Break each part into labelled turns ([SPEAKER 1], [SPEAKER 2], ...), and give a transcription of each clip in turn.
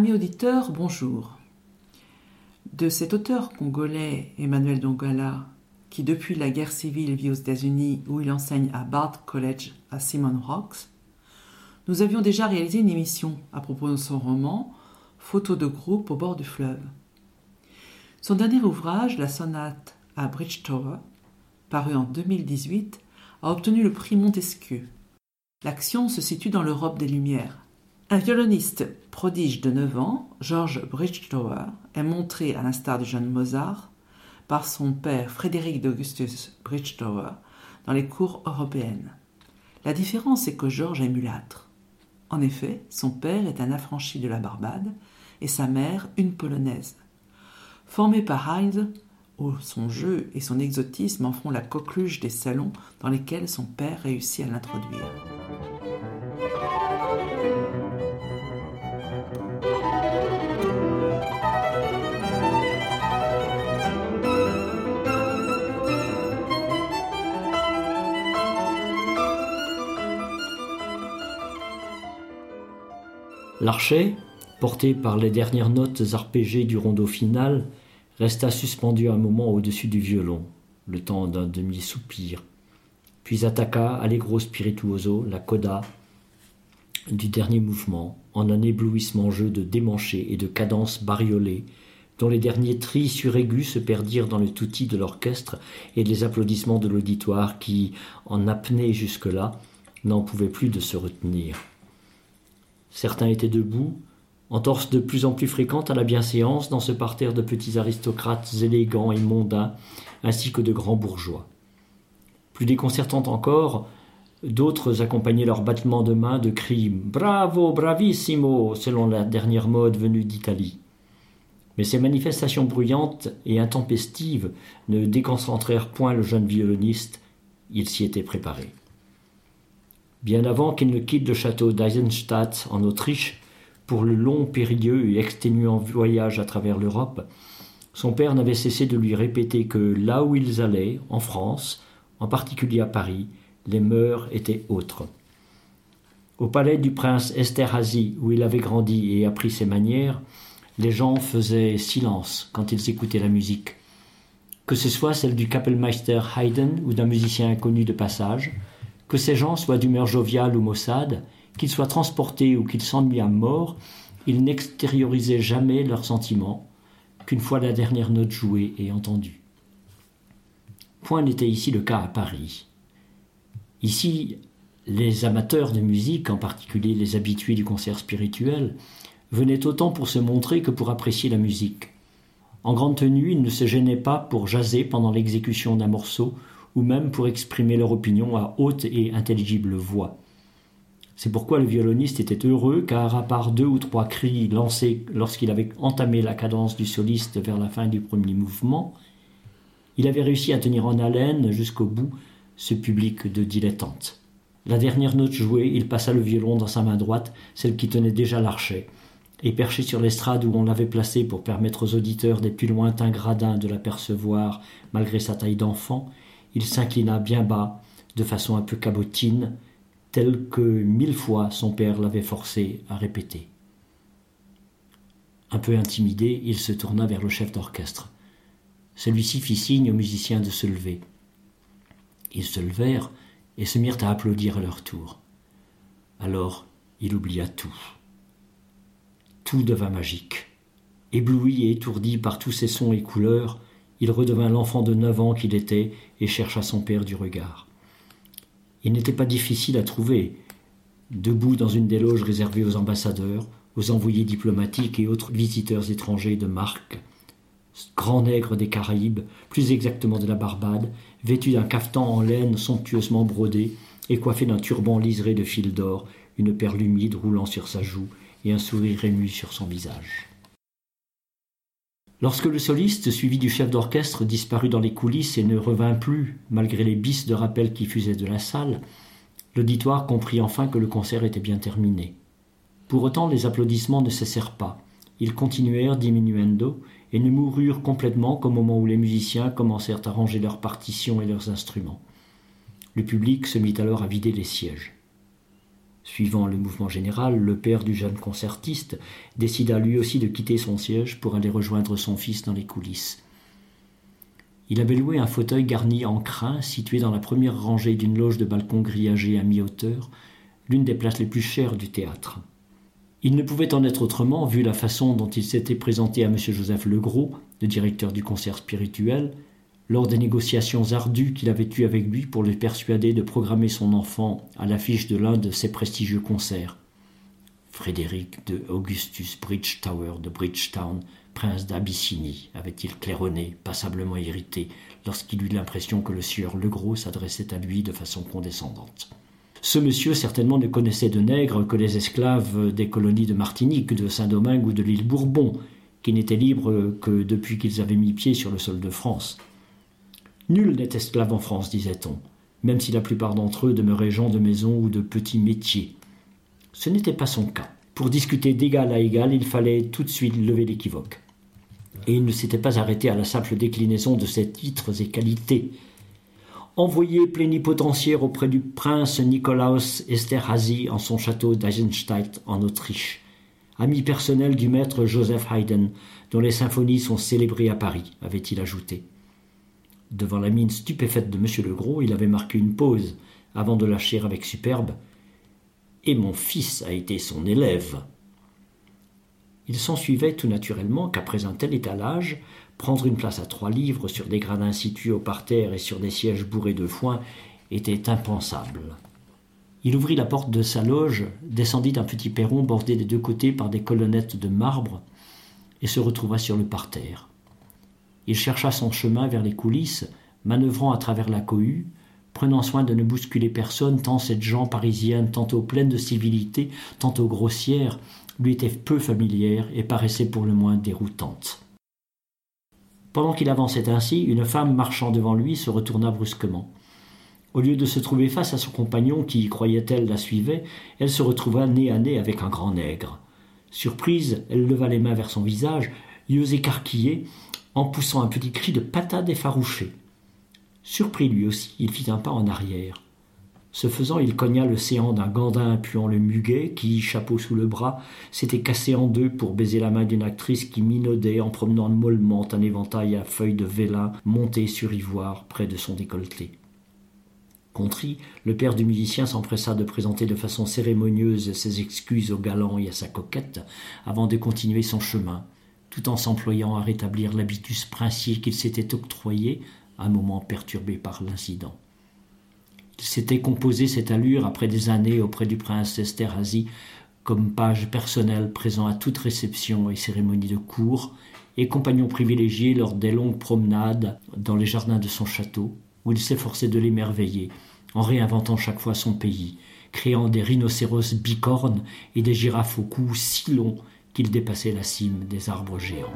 [SPEAKER 1] Amis auditeurs, bonjour. De cet auteur congolais, Emmanuel Dongala, qui depuis la guerre civile vit aux États-Unis où il enseigne à Bard College à Simon Rocks, nous avions déjà réalisé une émission à propos de son roman Photos de groupe au bord du fleuve. Son dernier ouvrage, La sonate à Bridge Tower, paru en 2018, a obtenu le prix Montesquieu. L'action se situe dans l'Europe des Lumières, un violoniste prodige de 9 ans, George Bridgetower, est montré, à l'instar du jeune Mozart, par son père Frédéric d'Augustus Bridgetower dans les cours européennes. La différence est que George est mulâtre. En effet, son père est un affranchi de la Barbade et sa mère une polonaise. Formé par Heinz, où son jeu et son exotisme en font la coqueluche des salons dans lesquels son père réussit à l'introduire.
[SPEAKER 2] L'archet, porté par les dernières notes arpégées du rondeau final, resta suspendu un moment au-dessus du violon, le temps d'un demi-soupir, puis attaqua allegro spirituoso la coda du dernier mouvement en un éblouissement jeu de démanchés et de cadences bariolées dont les derniers tris suraigus se perdirent dans le touti de l'orchestre et les applaudissements de l'auditoire qui, en apnée jusque-là, n'en pouvaient plus de se retenir. Certains étaient debout, entorse de plus en plus fréquente à la bienséance dans ce parterre de petits aristocrates élégants et mondains, ainsi que de grands bourgeois. Plus déconcertante encore, d'autres accompagnaient leurs battements de main de cris Bravo, bravissimo, selon la dernière mode venue d'Italie. Mais ces manifestations bruyantes et intempestives ne déconcentrèrent point le jeune violoniste, il s'y était préparé. Bien avant qu'il ne quitte le château d'Eisenstadt en Autriche pour le long, périlleux et exténuant voyage à travers l'Europe, son père n'avait cessé de lui répéter que là où ils allaient, en France, en particulier à Paris, les mœurs étaient autres. Au palais du prince Esterhazy, où il avait grandi et appris ses manières, les gens faisaient silence quand ils écoutaient la musique. Que ce soit celle du Kapellmeister Haydn ou d'un musicien inconnu de passage, que ces gens soient d'humeur joviale ou maussade, qu'ils soient transportés ou qu'ils s'ennuient à mort, ils n'extériorisaient jamais leurs sentiments, qu'une fois la dernière note jouée et entendue. Point n'était ici le cas à Paris. Ici, les amateurs de musique, en particulier les habitués du concert spirituel, venaient autant pour se montrer que pour apprécier la musique. En grande tenue, ils ne se gênaient pas pour jaser pendant l'exécution d'un morceau ou même pour exprimer leur opinion à haute et intelligible voix. C'est pourquoi le violoniste était heureux, car à part deux ou trois cris lancés lorsqu'il avait entamé la cadence du soliste vers la fin du premier mouvement, il avait réussi à tenir en haleine jusqu'au bout ce public de dilettantes. La dernière note jouée, il passa le violon dans sa main droite, celle qui tenait déjà l'archet, et perché sur l'estrade où on l'avait placé pour permettre aux auditeurs des plus lointains gradins de l'apercevoir malgré sa taille d'enfant, il s'inclina bien bas, de façon un peu cabotine, tel que mille fois son père l'avait forcé à répéter. Un peu intimidé, il se tourna vers le chef d'orchestre. Celui-ci fit signe aux musiciens de se lever. Ils se levèrent et se mirent à applaudir à leur tour. Alors il oublia tout. Tout devint magique. Ébloui et étourdi par tous ces sons et couleurs, il redevint l'enfant de neuf ans qu'il était et chercha son père du regard. Il n'était pas difficile à trouver. Debout dans une des loges réservées aux ambassadeurs, aux envoyés diplomatiques et autres visiteurs étrangers de marque, grand nègre des Caraïbes, plus exactement de la Barbade, vêtu d'un cafetan en laine somptueusement brodé et coiffé d'un turban liseré de fil d'or, une perle humide roulant sur sa joue et un sourire ému sur son visage. Lorsque le soliste, suivi du chef d'orchestre, disparut dans les coulisses et ne revint plus, malgré les bis de rappel qui fusaient de la salle, l'auditoire comprit enfin que le concert était bien terminé. Pour autant, les applaudissements ne cessèrent pas. Ils continuèrent diminuendo et ne moururent complètement qu'au moment où les musiciens commencèrent à ranger leurs partitions et leurs instruments. Le public se mit alors à vider les sièges. Suivant le mouvement général, le père du jeune concertiste décida lui aussi de quitter son siège pour aller rejoindre son fils dans les coulisses. Il avait loué un fauteuil garni en crin situé dans la première rangée d'une loge de balcon grillagé à mi-hauteur, l'une des places les plus chères du théâtre. Il ne pouvait en être autrement, vu la façon dont il s'était présenté à M. Joseph Legros, le directeur du concert spirituel, lors des négociations ardues qu'il avait eues avec lui pour le persuader de programmer son enfant à l'affiche de l'un de ses prestigieux concerts. Frédéric de Augustus Bridgetower de Bridgetown, prince d'Abyssinie, avait-il claironné, passablement irrité, lorsqu'il eut l'impression que le sieur Legros s'adressait à lui de façon condescendante. Ce monsieur certainement ne connaissait de nègres que les esclaves des colonies de Martinique, de Saint-Domingue ou de l'île Bourbon, qui n'étaient libres que depuis qu'ils avaient mis pied sur le sol de France. Nul n'est esclave en France, disait-on, même si la plupart d'entre eux demeuraient gens de maison ou de petits métiers. Ce n'était pas son cas. Pour discuter d'égal à égal, il fallait tout de suite lever l'équivoque. Et il ne s'était pas arrêté à la simple déclinaison de ses titres et qualités. Envoyé plénipotentiaire auprès du prince Nikolaus Esterhazy en son château d'Eisenstadt en Autriche. Ami personnel du maître Joseph Haydn, dont les symphonies sont célébrées à Paris, avait-il ajouté. Devant la mine stupéfaite de M. Legros, il avait marqué une pause avant de lâcher avec superbe. Et mon fils a été son élève. Il s'ensuivait tout naturellement qu'après un tel étalage, prendre une place à trois livres sur des gradins situés au parterre et sur des sièges bourrés de foin était impensable. Il ouvrit la porte de sa loge, descendit un petit perron bordé des deux côtés par des colonnettes de marbre, et se retrouva sur le parterre. Il chercha son chemin vers les coulisses, manœuvrant à travers la cohue, prenant soin de ne bousculer personne, tant cette gens parisienne, tantôt pleine de civilité, tantôt grossière, lui était peu familière et paraissait pour le moins déroutante. Pendant qu'il avançait ainsi, une femme marchant devant lui se retourna brusquement. Au lieu de se trouver face à son compagnon qui, croyait-elle, la suivait, elle se retrouva nez à nez avec un grand nègre. Surprise, elle leva les mains vers son visage, yeux écarquillés, en poussant un petit cri de patate effarouché. Surpris lui aussi, il fit un pas en arrière. Ce faisant, il cogna le séant d'un gandin puant le muguet, qui, chapeau sous le bras, s'était cassé en deux pour baiser la main d'une actrice qui minaudait en promenant mollement un éventail à feuilles de vélin monté sur ivoire près de son décolleté. Contrit, le père du musicien s'empressa de présenter de façon cérémonieuse ses excuses au galant et à sa coquette, avant de continuer son chemin, tout en s'employant à rétablir l'habitus princier qu'il s'était octroyé, un moment perturbé par l'incident. Il s'était composé cette allure après des années auprès du prince Esterhazy comme page personnel présent à toute réception et cérémonie de cour, et compagnon privilégié lors des longues promenades dans les jardins de son château, où il s'efforçait de l'émerveiller, en réinventant chaque fois son pays, créant des rhinocéros bicornes et des girafes au cou si long qu'il dépassait la cime des arbres géants.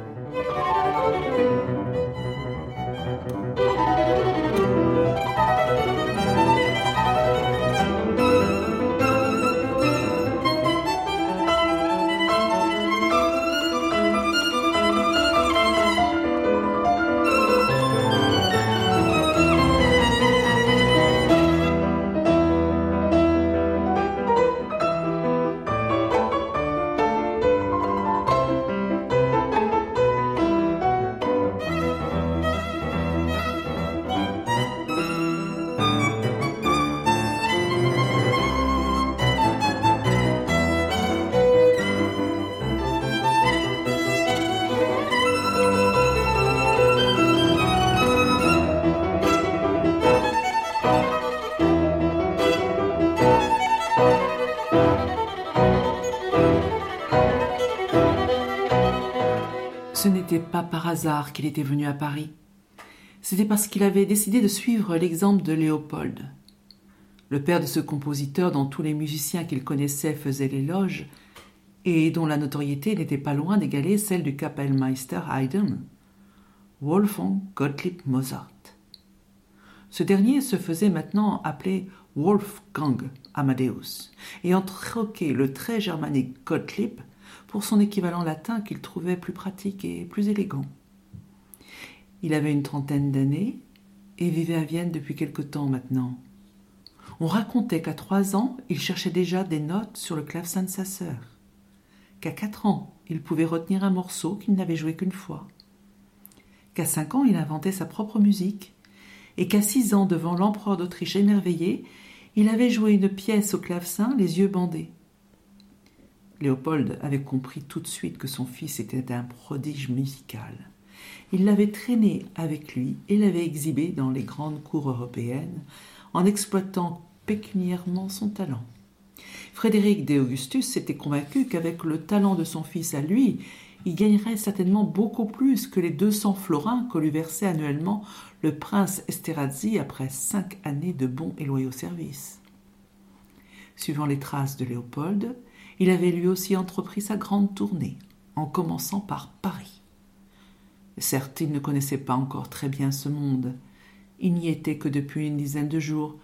[SPEAKER 1] Qu'il était venu à Paris. C'était parce qu'il avait décidé de suivre l'exemple de Léopold. Le père de ce compositeur dont tous les musiciens qu'il connaissait faisaient l'éloge, et dont la notoriété n'était pas loin d'égaler celle du Kapellmeister Haydn, Wolfgang Gottlieb Mozart. Ce dernier se faisait maintenant appeler Wolfgang Amadeus, ayant troqué le très germanique Gottlieb pour son équivalent latin qu'il trouvait plus pratique et plus élégant. Il avait une trentaine d'années et vivait à Vienne depuis quelque temps maintenant. On racontait qu'à trois ans, il cherchait déjà des notes sur le clavecin de sa sœur, qu'à quatre ans, il pouvait retenir un morceau qu'il n'avait joué qu'une fois, qu'à cinq ans, il inventait sa propre musique, et qu'à six ans, devant l'empereur d'Autriche émerveillé, il avait joué une pièce au clavecin, les yeux bandés. Léopold avait compris tout de suite que son fils était un prodige musical. Il l'avait traîné avec lui et l'avait exhibé dans les grandes cours européennes en exploitant pécuniairement son talent. Frédéric d'Augustus s'était convaincu qu'avec le talent de son fils à lui, il gagnerait certainement beaucoup plus que les deux cents florins que lui versait annuellement le prince Esterhazy après cinq années de bons et loyaux services. Suivant les traces de Léopold, il avait lui aussi entrepris sa grande tournée, en commençant par Paris. Certes, il ne connaissait pas encore très bien ce monde. Il n'y était que depuis une dizaine de jours.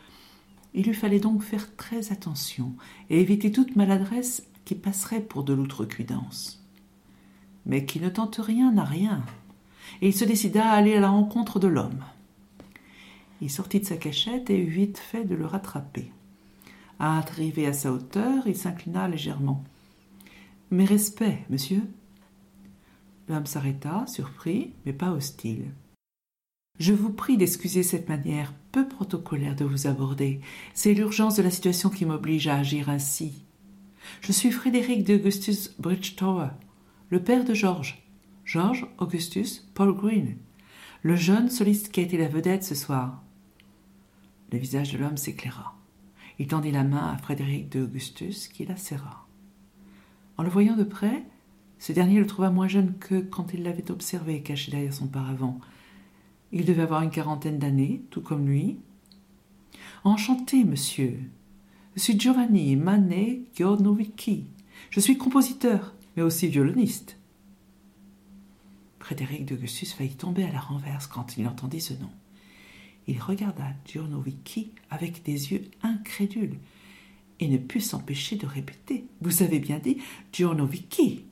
[SPEAKER 1] Il lui fallait donc faire très attention et éviter toute maladresse qui passerait pour de l'outrecuidance. Mais qui ne tente rien n'a rien, il se décida à aller à la rencontre de l'homme. Il sortit de sa cachette et eut vite fait de le rattraper. Arrivé à sa hauteur, il s'inclina légèrement. Mes respects, monsieur. L'homme s'arrêta, surpris, mais pas hostile. Je vous prie d'excuser cette manière peu protocolaire de vous aborder. C'est l'urgence de la situation qui m'oblige à agir ainsi. Je suis Frédéric d'Augustus Bridgetower, le père de George. George Augustus Paul Green, le jeune soliste qui a été la vedette ce soir. Le visage de l'homme s'éclaira. Il tendit la main à Frédéric d'Augustus, qui la serra. En le voyant de près, ce dernier le trouva moins jeune que quand il l'avait observé caché derrière son paravent. Il devait avoir une quarantaine d'années, tout comme lui. Enchanté, monsieur. Je suis Giovanni Manet Giornovicchi. Je suis compositeur, mais aussi violoniste. Frédéric d'Augustus faillit tomber à la renverse quand il entendit ce nom. Il regarda Giornovicchi avec des yeux incrédules et ne put s'empêcher de répéter. Vous avez bien dit Giornovicchi.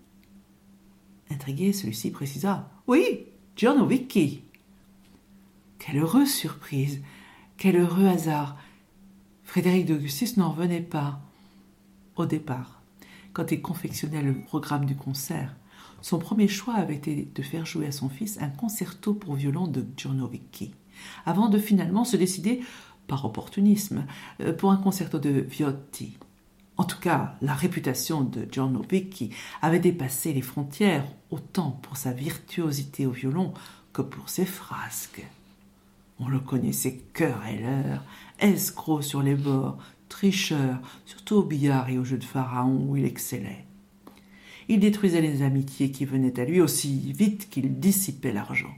[SPEAKER 1] Intrigué, celui-ci précisa Oui, Giornovicchi. Quelle heureuse surprise Quel heureux hasard Frédéric d'Augustus n'en revenait pas. Au départ, quand il confectionnait le programme du concert, son premier choix avait été de faire jouer à son fils un concerto pour violon de Giornovicchi avant de finalement se décider, par opportunisme, euh, pour un concerto de Viotti. En tout cas, la réputation de Giorno Vecchi avait dépassé les frontières, autant pour sa virtuosité au violon que pour ses frasques. On le connaissait l'heure, escroc sur les bords, tricheur, surtout au billard et au jeu de pharaon où il excellait. Il détruisait les amitiés qui venaient à lui aussi vite qu'il dissipait l'argent.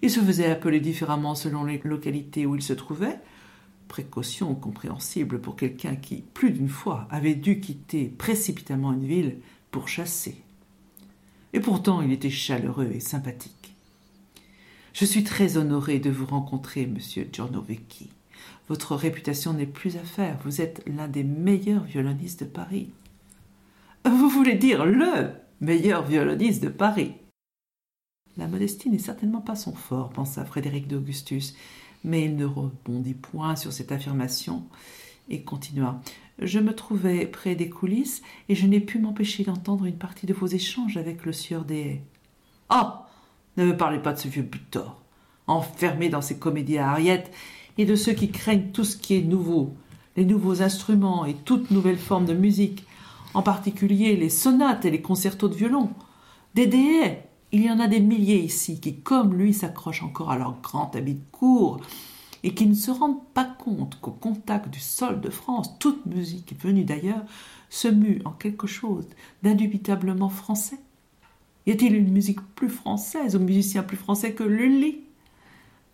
[SPEAKER 1] Il se faisait appeler différemment selon les localités où il se trouvait, précaution compréhensible pour quelqu'un qui, plus d'une fois, avait dû quitter précipitamment une ville pour chasser. Et pourtant, il était chaleureux et sympathique. Je suis très honoré de vous rencontrer, monsieur Giornovecchi. Votre réputation n'est plus à faire. Vous êtes l'un des meilleurs violonistes de Paris. Vous voulez dire le meilleur violoniste de Paris la modestie n'est certainement pas son fort, pensa Frédéric d'Augustus, mais il ne rebondit point sur cette affirmation et continua. Je me trouvais près des coulisses et je n'ai pu m'empêcher d'entendre une partie de vos échanges avec le sieur des haies. Ah Ne me parlez pas de ce vieux butor, enfermé dans ses comédies à Harriet, et de ceux qui craignent tout ce qui est nouveau, les nouveaux instruments et toute nouvelle forme de musique, en particulier les sonates et les concertos de violon. Des il y en a des milliers ici qui, comme lui, s'accrochent encore à leur grand habit de cour et qui ne se rendent pas compte qu'au contact du sol de France, toute musique venue d'ailleurs se mue en quelque chose d'indubitablement français. Y a-t-il une musique plus française ou musicien plus français que Lully?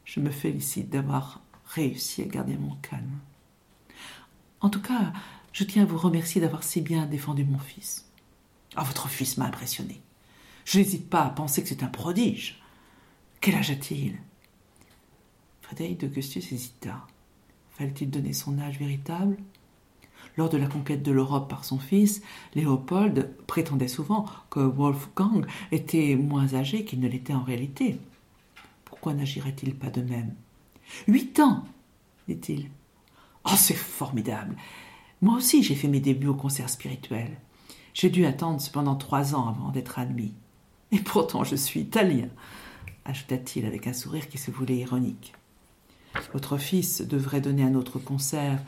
[SPEAKER 1] Je me félicite d'avoir réussi à garder mon calme. En tout cas, je tiens à vous remercier d'avoir si bien défendu mon fils. Ah, votre fils m'a impressionné. Je n'hésite pas à penser que c'est un prodige. Quel âge a-t-il? Frédéric d'Augustus hésita. Fallait-il donner son âge véritable? Lors de la conquête de l'Europe par son fils, Léopold prétendait souvent que Wolfgang était moins âgé qu'il ne l'était en réalité. Pourquoi n'agirait-il pas de même? Huit ans, dit-il. Oh, c'est formidable. Moi aussi, j'ai fait mes débuts au concert spirituel. J'ai dû attendre cependant trois ans avant d'être admis. Et pourtant, je suis italien, ajouta-t-il avec un sourire qui se voulait ironique. Votre fils devrait donner un autre concert.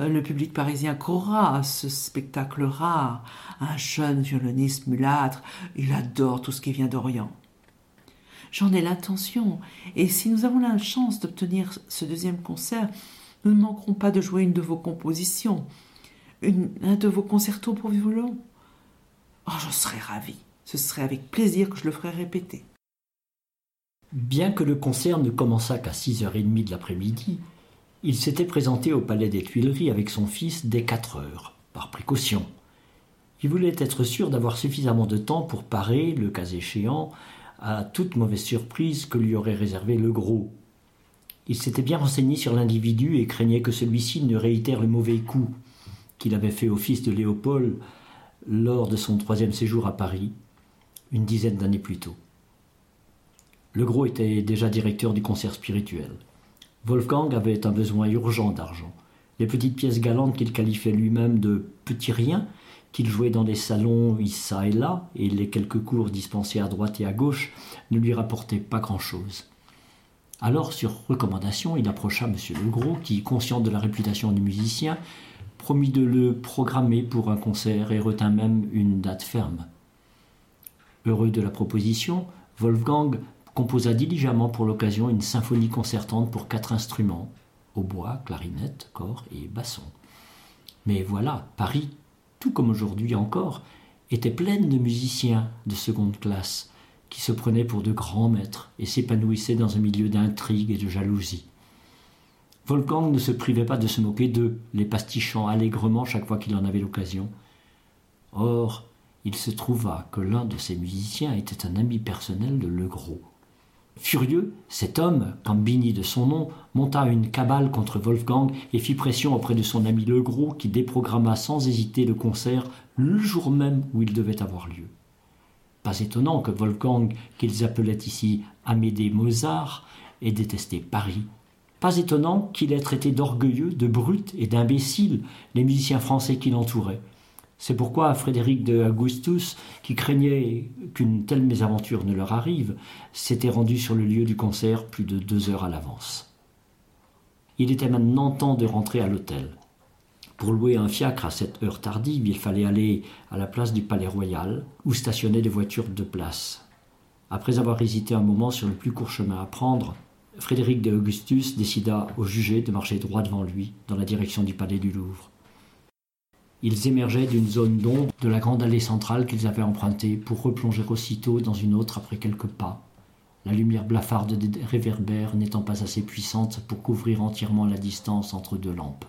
[SPEAKER 1] Euh, le public parisien courra à ce spectacle rare. Un jeune violoniste mulâtre, il adore tout ce qui vient d'Orient. J'en ai l'intention, et si nous avons la chance d'obtenir ce deuxième concert, nous ne manquerons pas de jouer une de vos compositions, un de vos concertos pour violon. Oh, je serais ravi. Ce serait avec plaisir que je le ferais répéter.
[SPEAKER 2] Bien que le concert ne commençât qu'à 6h30 de l'après-midi, il s'était présenté au Palais des Tuileries avec son fils dès 4 heures, par précaution. Il voulait être sûr d'avoir suffisamment de temps pour parer, le cas échéant, à toute mauvaise surprise que lui aurait réservé le gros. Il s'était bien renseigné sur l'individu et craignait que celui-ci ne réitère le mauvais coup qu'il avait fait au fils de Léopold lors de son troisième séjour à Paris, une dizaine d'années plus tôt. Le gros était déjà directeur du concert spirituel. Wolfgang avait un besoin urgent d'argent. Les petites pièces galantes qu'il qualifiait lui-même de petits riens, qu'il jouait dans des salons ça et là, et les quelques cours dispensés à droite et à gauche, ne lui rapportaient pas grand-chose. Alors, sur recommandation, il approcha M. Legros, qui, conscient de la réputation du musicien, promit de le programmer pour un concert et retint même une date ferme. Heureux de la proposition, Wolfgang composa diligemment pour l'occasion une symphonie concertante pour quatre instruments hautbois, clarinette, corps et basson. Mais voilà, Paris, tout comme aujourd'hui encore, était pleine de musiciens de seconde classe qui se prenaient pour de grands maîtres et s'épanouissaient dans un milieu d'intrigue et de jalousie. Wolfgang ne se privait pas de se moquer d'eux, les pastichant allègrement chaque fois qu'il en avait l'occasion. Or, il se trouva que l'un de ces musiciens était un ami personnel de Legros. Furieux, cet homme, Cambini de son nom, monta une cabale contre Wolfgang et fit pression auprès de son ami Legros qui déprogramma sans hésiter le concert le jour même où il devait avoir lieu. Pas étonnant que Wolfgang, qu'ils appelaient ici Amédée Mozart, ait détesté Paris pas étonnant qu'il ait traité d'orgueilleux, de brut et d'imbécile les musiciens français qui l'entouraient. C'est pourquoi Frédéric de Augustus, qui craignait qu'une telle mésaventure ne leur arrive, s'était rendu sur le lieu du concert plus de deux heures à l'avance. Il était maintenant temps de rentrer à l'hôtel. Pour louer un fiacre à cette heure tardive, il fallait aller à la place du Palais Royal, où stationnaient des voitures de place. Après avoir hésité un moment sur le plus court chemin à prendre, Frédéric de Augustus décida au jugé de marcher droit devant lui, dans la direction du palais du Louvre. Ils émergeaient d'une zone d'ombre de la grande allée centrale qu'ils avaient empruntée pour replonger aussitôt dans une autre après quelques pas, la lumière blafarde des réverbères n'étant pas assez puissante pour couvrir entièrement la distance entre deux lampes.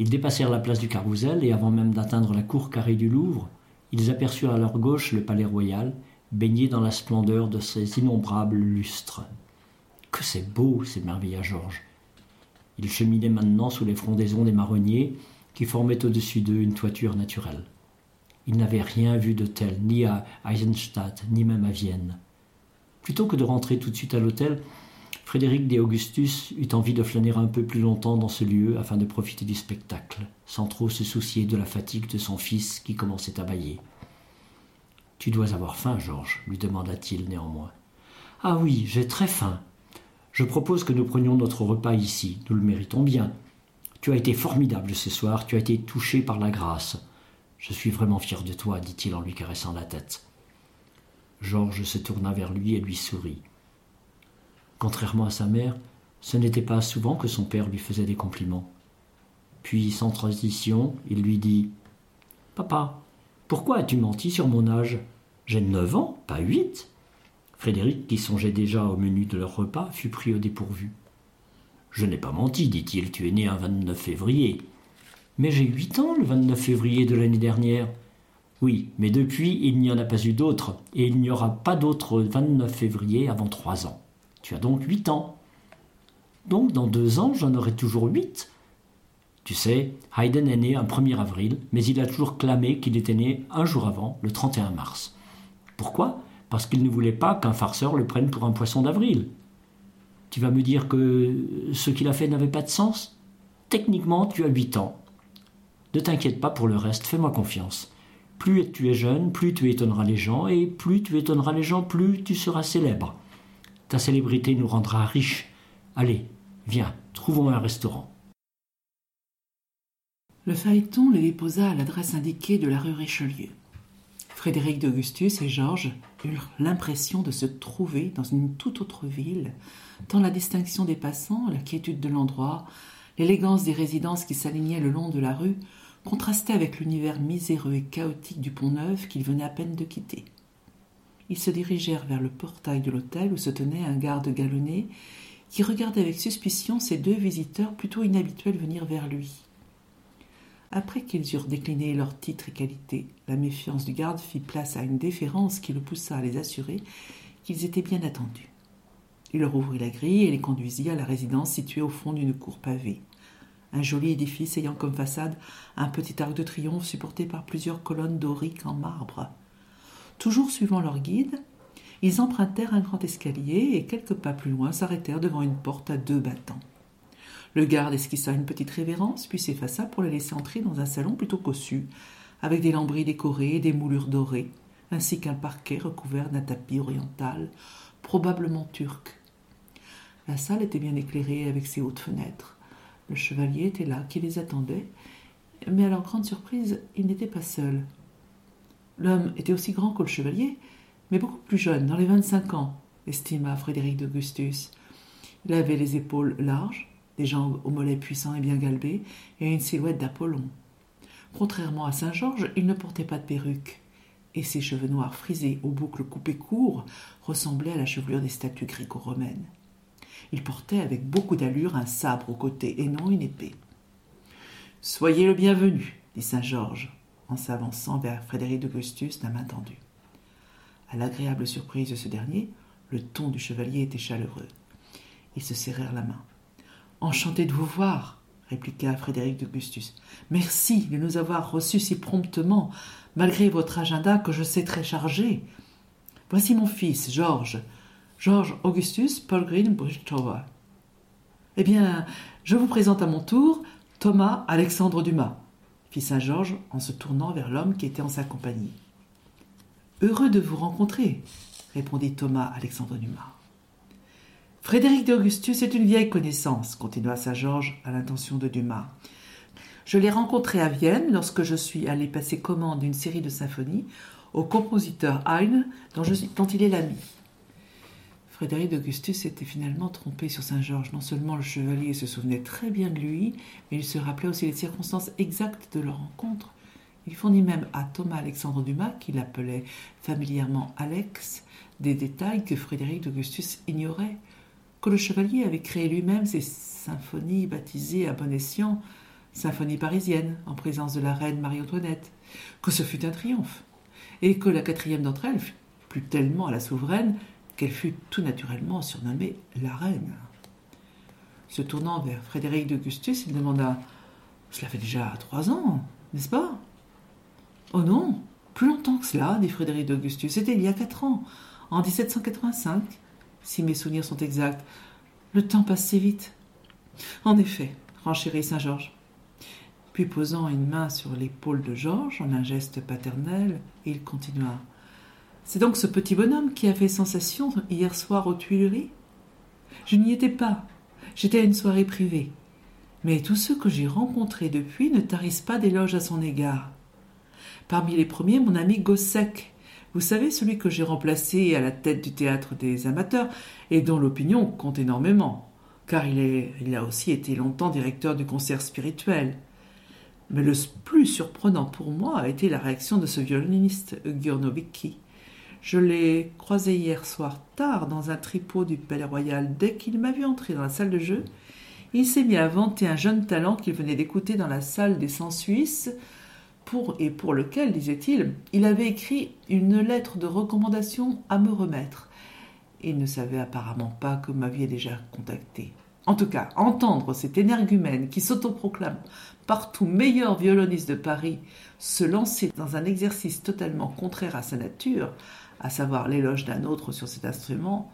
[SPEAKER 2] Ils dépassèrent la place du Carrousel et avant même d'atteindre la cour carrée du Louvre, ils aperçurent à leur gauche le palais royal, baigné dans la splendeur de ses innombrables lustres. Que c'est beau, à Georges. Ils cheminaient maintenant sous les frondaisons des marronniers qui formaient au-dessus d'eux une toiture naturelle. Ils n'avaient rien vu de tel, ni à Eisenstadt, ni même à Vienne. Plutôt que de rentrer tout de suite à l'hôtel, Frédéric des Augustus eut envie de flâner un peu plus longtemps dans ce lieu afin de profiter du spectacle, sans trop se soucier de la fatigue de son fils qui commençait à bailler. Tu dois avoir faim, Georges, lui demanda-t-il néanmoins. Ah oui, j'ai très faim, je propose que nous prenions notre repas ici, nous le méritons bien. Tu as été formidable ce soir, tu as été touché par la grâce. Je suis vraiment fier de toi, dit-il en lui caressant la tête. Georges se tourna vers lui et lui sourit. Contrairement à sa mère, ce n'était pas souvent que son père lui faisait des compliments. Puis, sans transition, il lui dit Papa, pourquoi as-tu menti sur mon âge? J'ai neuf ans, pas huit. Frédéric, qui songeait déjà au menu de leur repas, fut pris au dépourvu. Je n'ai pas menti, dit-il, tu es né un 29 février. Mais j'ai huit ans le 29 février de l'année dernière. Oui, mais depuis, il n'y en a pas eu d'autres, et il n'y aura pas d'autre 29 février avant trois ans. Tu as donc huit ans. Donc, dans deux ans, j'en aurai toujours huit. Tu sais, Haydn est né un 1er avril, mais il a toujours clamé qu'il était né un jour avant, le 31 mars. Pourquoi? Parce qu'il ne voulait pas qu'un farceur le prenne pour un poisson d'avril. Tu vas me dire que ce qu'il a fait n'avait pas de sens Techniquement, tu as huit ans. Ne t'inquiète pas pour le reste, fais-moi confiance. Plus tu es jeune, plus tu étonneras les gens, et plus tu étonneras les gens, plus tu seras célèbre. Ta célébrité nous rendra riches. Allez, viens, trouvons un restaurant.
[SPEAKER 1] Le phaéton les déposa à l'adresse indiquée de la rue Richelieu. Frédéric d'Augustus et Georges eurent l'impression de se trouver dans une toute autre ville, tant la distinction des passants, la quiétude de l'endroit, l'élégance des résidences qui s'alignaient le long de la rue contrastaient avec l'univers miséreux et chaotique du pont neuf qu'ils venaient à peine de quitter. Ils se dirigèrent vers le portail de l'hôtel où se tenait un garde galonné qui regardait avec suspicion ces deux visiteurs plutôt inhabituels venir vers lui. Après qu'ils eurent décliné leurs titres et qualités, la méfiance du garde fit place à une déférence qui le poussa à les assurer qu'ils étaient bien attendus. Il leur ouvrit la grille et les conduisit à la résidence située au fond d'une cour pavée. Un joli édifice ayant comme façade un petit arc de triomphe supporté par plusieurs colonnes doriques en marbre. Toujours suivant leur guide, ils empruntèrent un grand escalier et quelques pas plus loin s'arrêtèrent devant une porte à deux battants. Le garde esquissa une petite révérence, puis s'effaça pour les laisser entrer dans un salon plutôt cossu, avec des lambris décorés et des moulures dorées, ainsi qu'un parquet recouvert d'un tapis oriental, probablement turc. La salle était bien éclairée avec ses hautes fenêtres. Le chevalier était là, qui les attendait, mais à leur grande surprise, il n'était pas seul. L'homme était aussi grand que le chevalier, mais beaucoup plus jeune, dans les vingt-cinq ans, estima Frédéric d'Augustus. Il avait les épaules larges, des jambes aux mollets puissants et bien galbés, et une silhouette d'Apollon. Contrairement à Saint Georges, il ne portait pas de perruque, et ses cheveux noirs frisés aux boucles coupées courts ressemblaient à la chevelure des statues gréco-romaines. Il portait avec beaucoup d'allure un sabre au côté et non une épée. Soyez le bienvenu, dit Saint Georges, en s'avançant vers Frédéric d'Augustus d'un main tendue. À l'agréable surprise de ce dernier, le ton du chevalier était chaleureux. Ils se serrèrent la main. Enchanté de vous voir, répliqua Frédéric d'Augustus. Merci de nous avoir reçus si promptement, malgré votre agenda que je sais très chargé. Voici mon fils, Georges, Georges Augustus Green Bridgetower. Eh bien, je vous présente à mon tour Thomas Alexandre Dumas, fit Saint Georges en se tournant vers l'homme qui était en sa compagnie. Heureux de vous rencontrer, répondit Thomas Alexandre Dumas. Frédéric d'Augustus est une vieille connaissance, continua Saint Georges à l'intention de Dumas. Je l'ai rencontré à Vienne lorsque je suis allé passer commande d'une série de symphonies au compositeur Heine, dont, dont il est l'ami. Frédéric d'Augustus s'était finalement trompé sur Saint-Georges. Non seulement le chevalier se souvenait très bien de lui, mais il se rappelait aussi les circonstances exactes de leur rencontre. Il fournit même à Thomas Alexandre Dumas, qu'il appelait familièrement Alex, des détails que Frédéric d'Augustus ignorait que le chevalier avait créé lui-même ses symphonies baptisées à bon escient Symphonie parisienne, en présence de la reine Marie-Antoinette, que ce fut un triomphe, et que la quatrième d'entre elles plut tellement à la souveraine qu'elle fut tout naturellement surnommée la reine. Se tournant vers Frédéric d'Augustus, il demanda Cela fait déjà trois ans, n'est-ce pas Oh non, plus longtemps que cela, dit Frédéric d'Augustus. C'était il y a quatre ans, en 1785 si mes souvenirs sont exacts. Le temps passe si vite. En effet, renchérit Saint Georges. Puis posant une main sur l'épaule de Georges en un geste paternel, il continua. C'est donc ce petit bonhomme qui a fait sensation hier soir aux Tuileries? Je n'y étais pas. J'étais à une soirée privée. Mais tous ceux que j'ai rencontrés depuis ne tarissent pas d'éloges à son égard. Parmi les premiers, mon ami Gossec, vous savez, celui que j'ai remplacé à la tête du théâtre des amateurs et dont l'opinion compte énormément, car il, a aussi été longtemps directeur du concert spirituel. Mais le plus surprenant pour moi a été la réaction de ce violoniste Gurnovicki. Je l'ai croisé hier soir tard dans un tripot du Palais Royal. Dès qu'il m'a vu entrer dans la salle de jeu, il s'est mis à vanter un jeune talent qu'il venait d'écouter dans la salle des 100 Suisses, pour et pour lequel, disait-il, il avait écrit une lettre de recommandation à me remettre. Il ne savait apparemment pas que vous m'aviez déjà contacté. En tout cas, entendre cet énergumène qui s'autoproclame partout meilleur violoniste de Paris se lancer dans un exercice totalement contraire à sa nature, à savoir l'éloge d'un autre sur cet instrument,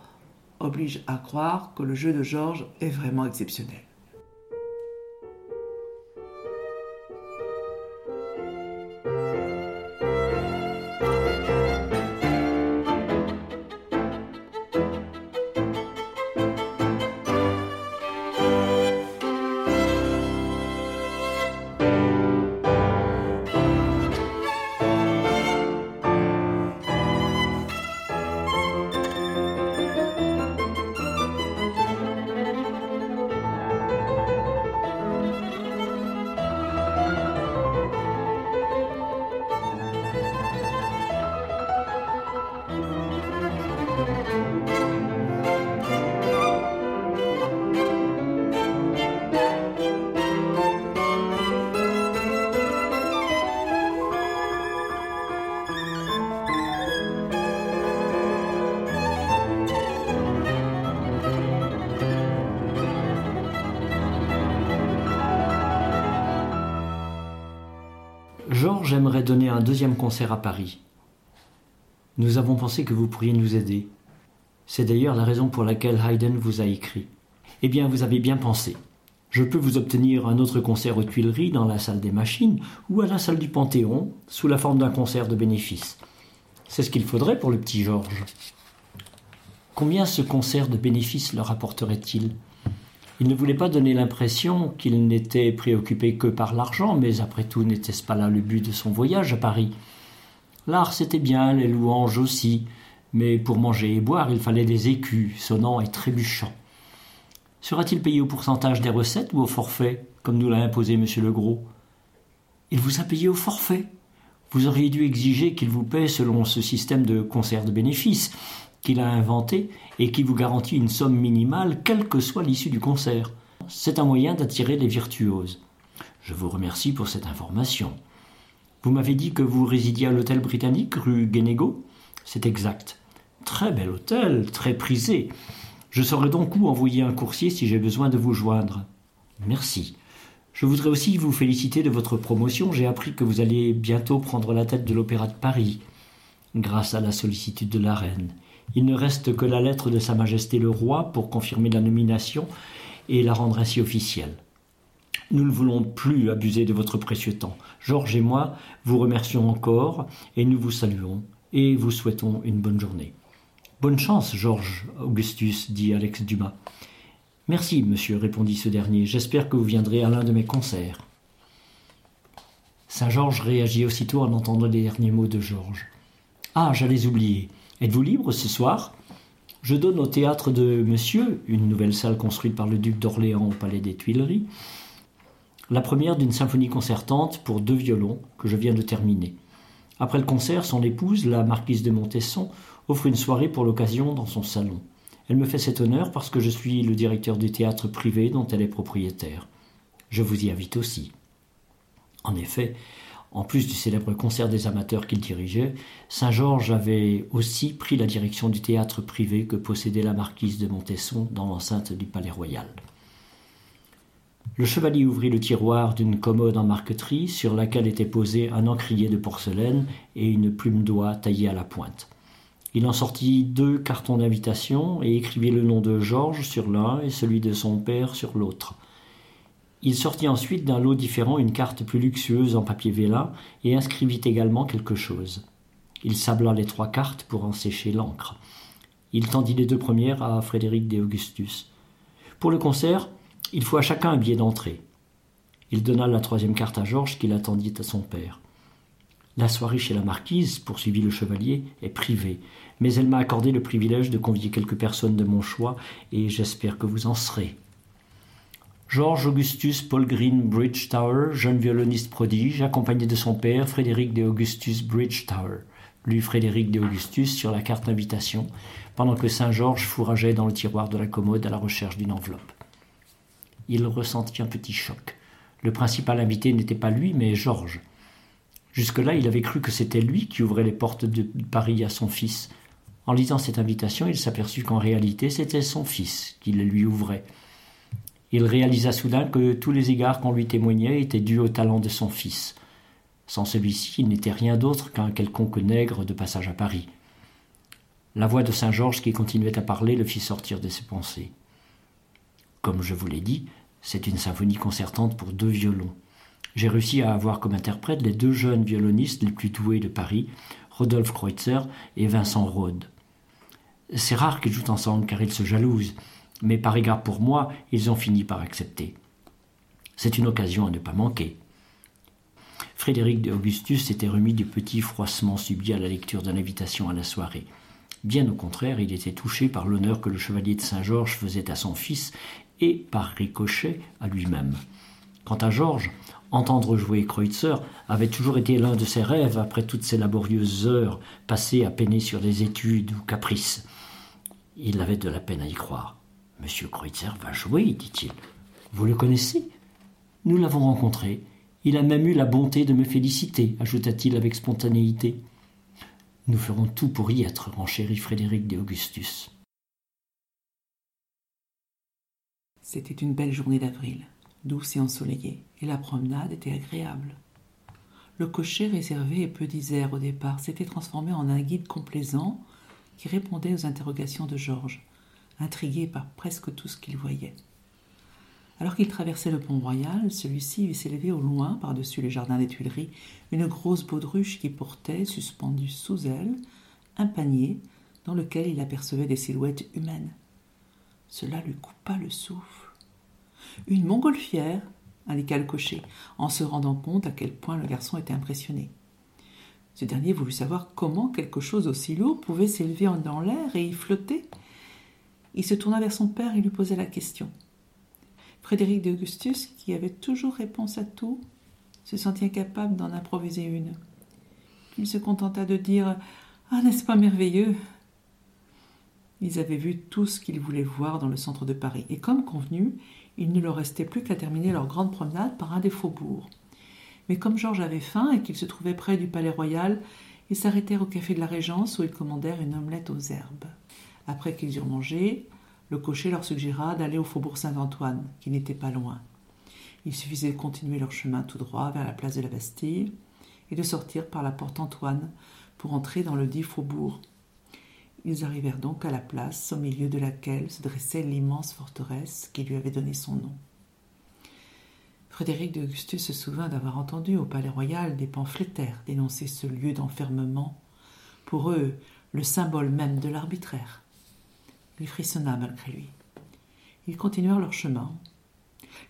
[SPEAKER 1] oblige à croire que le jeu de Georges est vraiment exceptionnel.
[SPEAKER 2] Georges aimerait donner un deuxième concert à Paris. Nous avons pensé que vous pourriez nous aider. C'est d'ailleurs la raison pour laquelle Haydn vous a écrit. Eh bien, vous avez bien pensé. Je peux vous obtenir un autre concert aux Tuileries dans la salle des machines ou à la salle du Panthéon sous la forme d'un concert de bénéfice. C'est ce qu'il faudrait pour le petit Georges. Combien ce concert de bénéfice leur apporterait-il? Il ne voulait pas donner l'impression qu'il n'était préoccupé que par l'argent, mais après tout, n'était-ce pas là le but de son voyage à Paris? L'art, c'était bien, les louanges aussi, mais pour manger et boire, il fallait des écus, sonnants et trébuchants. Sera-t-il payé au pourcentage des recettes ou au forfait, comme nous l'a imposé M. Legros Il vous a payé au forfait. Vous auriez dû exiger qu'il vous paie selon ce système de concert de bénéfices qu'il a inventé et qui vous garantit une somme minimale, quelle que soit l'issue du concert. C'est un moyen d'attirer les virtuoses. Je vous remercie pour cette information. Vous m'avez dit que vous résidiez à l'hôtel britannique rue Guénégo C'est exact. Très bel hôtel, très prisé. Je saurai donc où envoyer un coursier si j'ai besoin de vous joindre. Merci. Je voudrais aussi vous féliciter de votre promotion. J'ai appris que vous allez bientôt prendre la tête de l'Opéra de Paris, grâce à la sollicitude de la reine. Il ne reste que la lettre de Sa Majesté le Roi pour confirmer la nomination et la rendre ainsi officielle. Nous ne voulons plus abuser de votre précieux temps. Georges et moi vous remercions encore et nous vous saluons et vous souhaitons une bonne journée. Bonne chance, Georges Augustus, dit Alex Dumas. Merci, monsieur, répondit ce dernier. J'espère que vous viendrez à l'un de mes concerts. Saint-Georges réagit aussitôt en entendant les derniers mots de Georges. Ah, j'allais oublier. Êtes-vous libre ce soir? Je donne au théâtre de Monsieur, une nouvelle salle construite par le duc d'Orléans au palais des Tuileries, la première d'une symphonie concertante pour deux violons que je viens de terminer. Après le concert, son épouse, la marquise de Montesson, offre une soirée pour l'occasion dans son salon. Elle me fait cet honneur parce que je suis le directeur du théâtre privé dont elle est propriétaire. Je vous y invite aussi. En effet, en plus du célèbre concert des amateurs qu'il dirigeait, Saint-Georges avait aussi pris la direction du théâtre privé que possédait la marquise de Montesson dans l'enceinte du Palais Royal. Le chevalier ouvrit le tiroir d'une commode en marqueterie sur laquelle était posé un encrier de porcelaine et une plume d'oie taillée à la pointe. Il en sortit deux cartons d'invitation et écrivit le nom de Georges sur l'un et celui de son père sur l'autre. Il sortit ensuite d'un lot différent une carte plus luxueuse en papier vélin et inscrivit également quelque chose. Il sabla les trois cartes pour en sécher l'encre. Il tendit les deux premières à Frédéric de Augustus. Pour le concert, il faut à chacun un billet d'entrée. Il donna la troisième carte à Georges qui l'attendit à son père. La soirée chez la marquise, poursuivit le chevalier, est privée, mais elle m'a accordé le privilège de convier quelques personnes de mon choix, et j'espère que vous en serez. Georges Augustus Paul Green Bridgetower, jeune violoniste prodige, accompagné de son père Frédéric de Augustus Bridgetower. lut Frédéric d'Augustus sur la carte d'invitation, pendant que Saint-Georges fourrageait dans le tiroir de la commode à la recherche d'une enveloppe. Il ressentit un petit choc. Le principal invité n'était pas lui, mais Georges. Jusque-là, il avait cru que c'était lui qui ouvrait les portes de Paris à son fils. En lisant cette invitation, il s'aperçut qu'en réalité, c'était son fils qui le lui ouvrait. Il réalisa soudain que tous les égards qu'on lui témoignait étaient dus au talent de son fils. Sans celui-ci, il n'était rien d'autre qu'un quelconque nègre de passage à Paris. La voix de Saint Georges qui continuait à parler le fit sortir de ses pensées. Comme je vous l'ai dit, c'est une symphonie concertante pour deux violons. J'ai réussi à avoir comme interprètes les deux jeunes violonistes les plus doués de Paris, Rodolphe Kreutzer et Vincent Rode. C'est rare qu'ils jouent ensemble car ils se jalousent, mais par égard pour moi, ils ont fini par accepter. C'est une occasion à ne pas manquer. Frédéric d'Augustus s'était remis du petit froissement subi à la lecture de l'invitation à la soirée. Bien au contraire, il était touché par l'honneur que le chevalier de Saint-Georges faisait à son fils et, par ricochet, à lui-même. Quant à Georges, entendre jouer Kreutzer avait toujours été l'un de ses rêves après toutes ces laborieuses heures passées à peiner sur des études ou caprices. Il avait de la peine à y croire. Monsieur Kreutzer va jouer, dit-il. Vous le connaissez? Nous l'avons rencontré. Il a même eu la bonté de me féliciter, ajouta-t-il avec spontanéité. Nous ferons tout pour y être, renchérit Frédéric d'Augustus.
[SPEAKER 1] C'était une belle journée d'avril, douce et ensoleillée, et la promenade était agréable. Le cocher réservé et peu disert au départ s'était transformé en un guide complaisant qui répondait aux interrogations de Georges, intrigué par presque tout ce qu'il voyait. Alors qu'il traversait le pont royal, celui-ci vit s'élever au loin, par-dessus les jardins des Tuileries, une grosse baudruche qui portait, suspendue sous elle, un panier dans lequel il apercevait des silhouettes humaines. Cela lui coupa le souffle. Une montgolfière, indiqua le cocher, en se rendant compte à quel point le garçon était impressionné. Ce dernier voulut savoir comment quelque chose aussi lourd pouvait s'élever dans l'air et y flotter. Il se tourna vers son père et lui posa la question. Frédéric d'Augustus, qui avait toujours réponse à tout, se sentit incapable d'en improviser une. Il se contenta de dire Ah, n'est-ce pas merveilleux? Ils avaient vu tout ce qu'ils voulaient voir dans le centre de Paris, et comme convenu, il ne leur restait plus qu'à terminer leur grande promenade par un des faubourgs. Mais comme Georges avait faim et qu'il se trouvait près du palais royal, ils s'arrêtèrent au café de la Régence où ils commandèrent une omelette aux herbes. Après qu'ils eurent mangé, le cocher leur suggéra d'aller au faubourg Saint-Antoine, qui n'était pas loin. Il suffisait de continuer leur chemin tout droit vers la place de la Bastille et de sortir par la porte Antoine pour entrer dans le dit faubourg. Ils arrivèrent donc à la place au milieu de laquelle se dressait l'immense forteresse qui lui avait donné son nom. Frédéric d'Augustus se souvint d'avoir entendu au palais royal des pamphlétaires dénoncer ce lieu d'enfermement, pour eux le symbole même de l'arbitraire. Il frissonna malgré lui. Ils continuèrent leur chemin.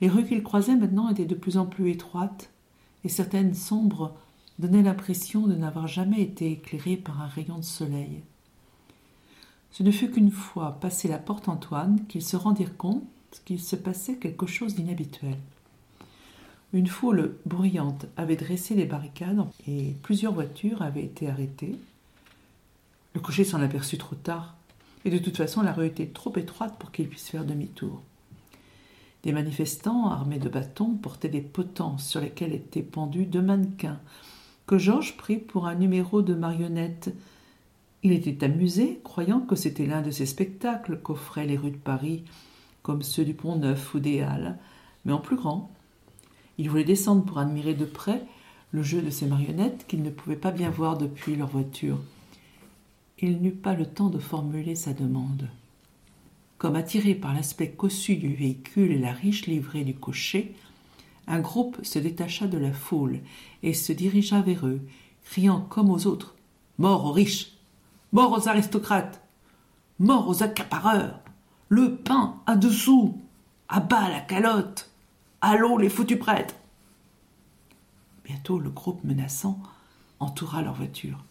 [SPEAKER 1] Les rues qu'ils croisaient maintenant étaient de plus en plus étroites, et certaines sombres donnaient l'impression de n'avoir jamais été éclairées par un rayon de soleil. Ce ne fut qu'une fois passé la porte Antoine qu'ils se rendirent compte qu'il se passait quelque chose d'inhabituel. Une foule bruyante avait dressé les barricades et plusieurs voitures avaient été arrêtées. Le cocher s'en aperçut trop tard et de toute façon la rue était trop étroite pour qu'il puisse faire demi-tour. Des manifestants armés de bâtons portaient des potences sur lesquels étaient pendus deux mannequins, que Georges prit pour un numéro de marionnettes. Il était amusé, croyant que c'était l'un de ces spectacles qu'offraient les rues de Paris, comme ceux du Pont Neuf ou des Halles, mais en plus grand. Il voulait descendre pour admirer de près le jeu de ces marionnettes qu'il ne pouvait pas bien voir depuis leur voiture il n'eut pas le temps de formuler sa demande. Comme attiré par l'aspect cossu du véhicule et la riche livrée du cocher, un groupe se détacha de la foule et se dirigea vers eux, criant comme aux autres Mort aux riches Mort aux aristocrates Mort aux accapareurs Le pain à dessous À bas la calotte Allons les foutus prêtres Bientôt le groupe menaçant entoura leur voiture.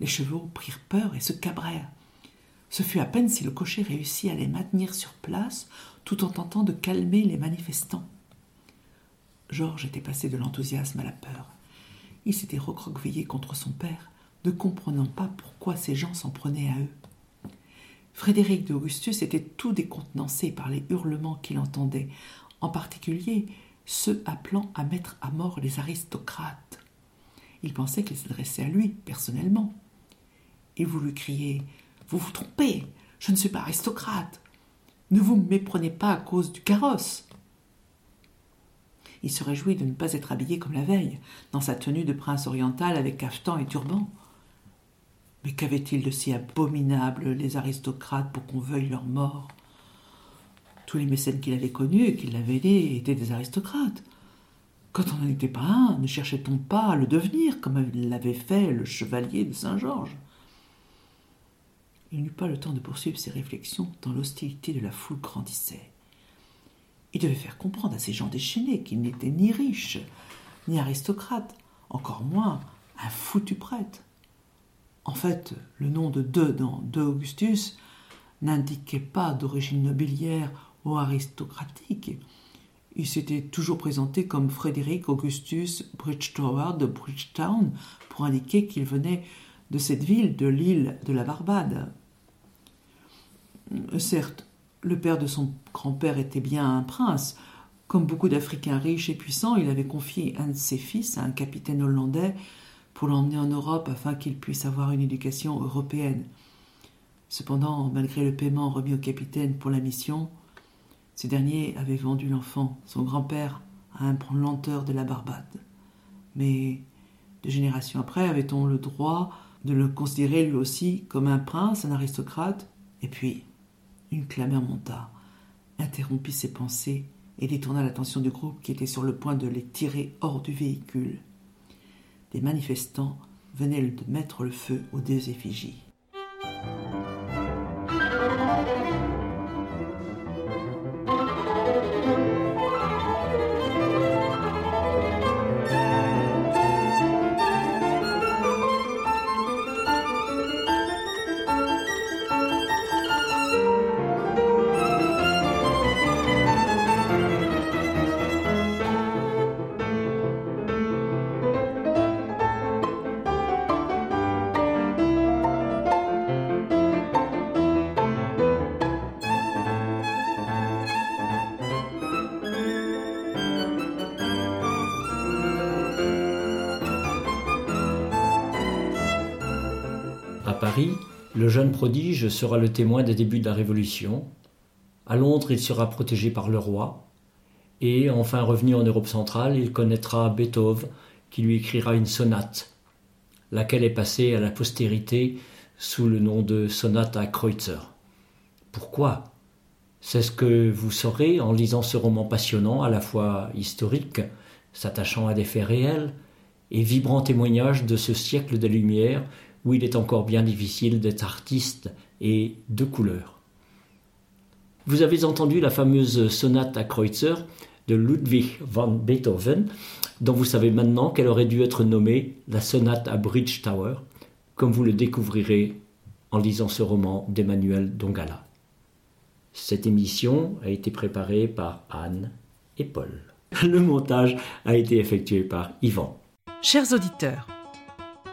[SPEAKER 1] Les chevaux prirent peur et se cabrèrent. Ce fut à peine si le cocher réussit à les maintenir sur place, tout en tentant de calmer les manifestants. Georges était passé de l'enthousiasme à la peur. Il s'était recroquevillé contre son père, ne comprenant pas pourquoi ces gens s'en prenaient à eux. Frédéric d'Augustus était tout décontenancé par les hurlements qu'il entendait, en particulier ceux appelant à mettre à mort les aristocrates. Il pensait qu'ils s'adressaient à lui, personnellement. Il voulut crier Vous vous trompez, je ne suis pas aristocrate. Ne vous méprenez pas à cause du carrosse. Il se réjouit de ne pas être habillé comme la veille, dans sa tenue de prince oriental avec cafetan et turban. Mais qu'avaient-ils de si abominable, les aristocrates, pour qu'on veuille leur mort? Tous les mécènes qu'il avait connus et qui l'avaient aidé étaient des aristocrates. Quand on n'en était pas un, ne cherchait-on pas à le devenir, comme l'avait fait le chevalier de Saint-Georges? Il n'eut pas le temps de poursuivre ses réflexions, tant l'hostilité de la foule grandissait. Il devait faire comprendre à ces gens déchaînés qu'il n'était ni riche, ni aristocrate, encore moins un foutu prêtre. En fait, le nom de De dans De Augustus n'indiquait pas d'origine nobiliaire ou aristocratique. Il s'était toujours présenté comme Frédéric Augustus Bridgetower de Bridgetown pour indiquer qu'il venait de cette ville de l'île de la Barbade. Certes, le père de son grand-père était bien un prince. Comme beaucoup d'Africains riches et puissants, il avait confié un de ses fils à un capitaine hollandais pour l'emmener en Europe afin qu'il puisse avoir une éducation européenne. Cependant, malgré le paiement remis au capitaine pour la mission, ce dernier avait vendu l'enfant, son grand-père, à un lenteur de la Barbade. Mais deux générations après, avait-on le droit de le considérer lui aussi comme un prince, un aristocrate Et puis, une clameur monta, interrompit ses pensées et détourna l'attention du groupe qui était sur le point de les tirer hors du véhicule. Des manifestants venaient de mettre le feu aux deux effigies.
[SPEAKER 2] Jeune prodige sera le témoin des débuts de la Révolution. À Londres, il sera protégé par le roi. Et enfin revenu en Europe centrale, il connaîtra Beethoven, qui lui écrira une sonate, laquelle est passée à la postérité sous le nom de sonate à Kreutzer. Pourquoi? C'est ce que vous saurez en lisant ce roman passionnant, à la fois historique, s'attachant à des faits réels, et vibrant témoignage de ce siècle des Lumières où il est encore bien difficile d'être artiste et de couleur. Vous avez entendu la fameuse sonate à Kreutzer de Ludwig van Beethoven, dont vous savez maintenant qu'elle aurait dû être nommée la sonate à Bridge Tower, comme vous le découvrirez en lisant ce roman d'Emmanuel Dongala. Cette émission a été préparée par Anne et Paul. Le montage a été effectué par Yvan.
[SPEAKER 3] Chers auditeurs,